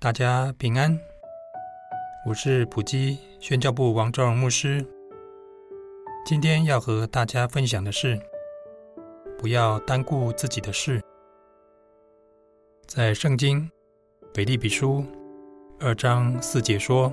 大家平安，我是普基宣教部王昭荣牧师。今天要和大家分享的是，不要单顾自己的事。在圣经腓立比书二章四节说：“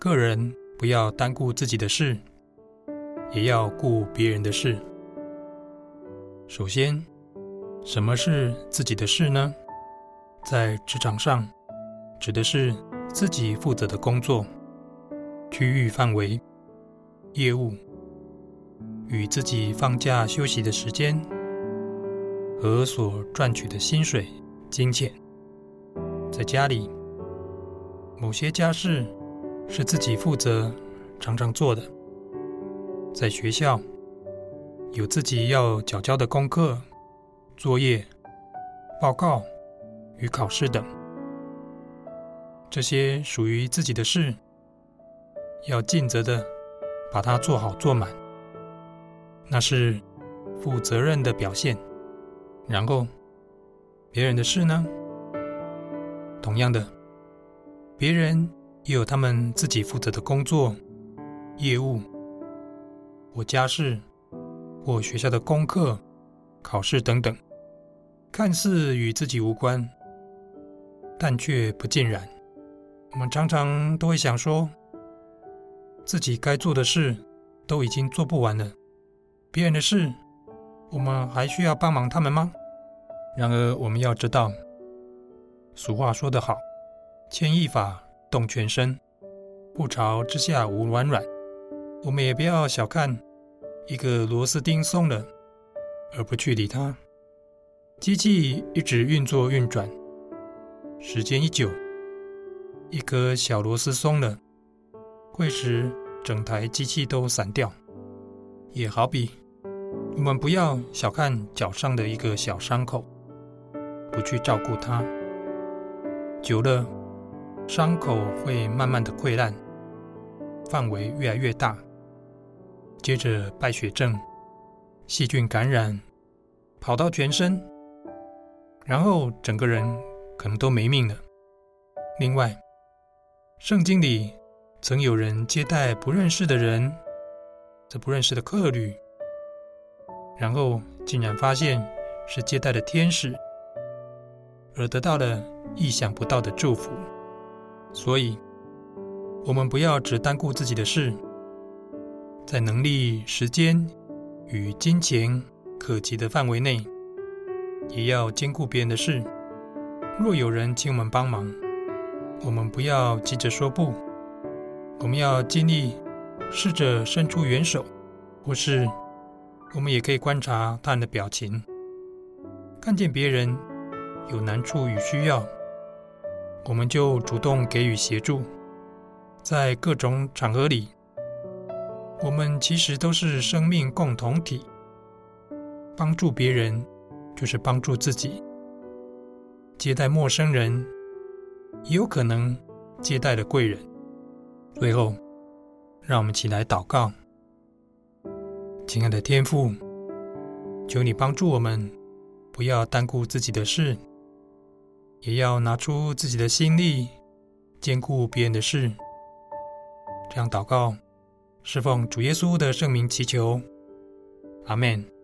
个人不要单顾自己的事，也要顾别人的事。”首先，什么是自己的事呢？在职场上，指的是自己负责的工作、区域范围、业务与自己放假休息的时间和所赚取的薪水、金钱。在家里，某些家事是自己负责、常常做的；在学校，有自己要缴交的功课、作业、报告。与考试等，这些属于自己的事，要尽责的把它做好做满，那是负责任的表现。然后，别人的事呢？同样的，别人也有他们自己负责的工作、业务或家事，或学校的功课、考试等等，看似与自己无关。但却不尽然。我们常常都会想说，自己该做的事都已经做不完了，别人的事，我们还需要帮忙他们吗？然而，我们要知道，俗话说得好：“牵一发动全身，不朝之下无完卵。”我们也不要小看一个螺丝钉松了，而不去理它，机器一直运作运转。时间一久，一颗小螺丝松了，会使整台机器都散掉。也好比，我们不要小看脚上的一个小伤口，不去照顾它，久了，伤口会慢慢的溃烂，范围越来越大，接着败血症、细菌感染，跑到全身，然后整个人。可能都没命了。另外，圣经里曾有人接待不认识的人，这不认识的客旅，然后竟然发现是接待的天使，而得到了意想不到的祝福。所以，我们不要只单顾自己的事，在能力、时间与金钱可及的范围内，也要兼顾别人的事。若有人请我们帮忙，我们不要急着说不，我们要尽力试着伸出援手，或是我们也可以观察他人的表情，看见别人有难处与需要，我们就主动给予协助。在各种场合里，我们其实都是生命共同体，帮助别人就是帮助自己。接待陌生人，也有可能接待了贵人。最后，让我们起来祷告。亲爱的天父，求你帮助我们，不要单顾自己的事，也要拿出自己的心力，兼顾别人的事。这样祷告，是奉主耶稣的圣名祈求。阿门。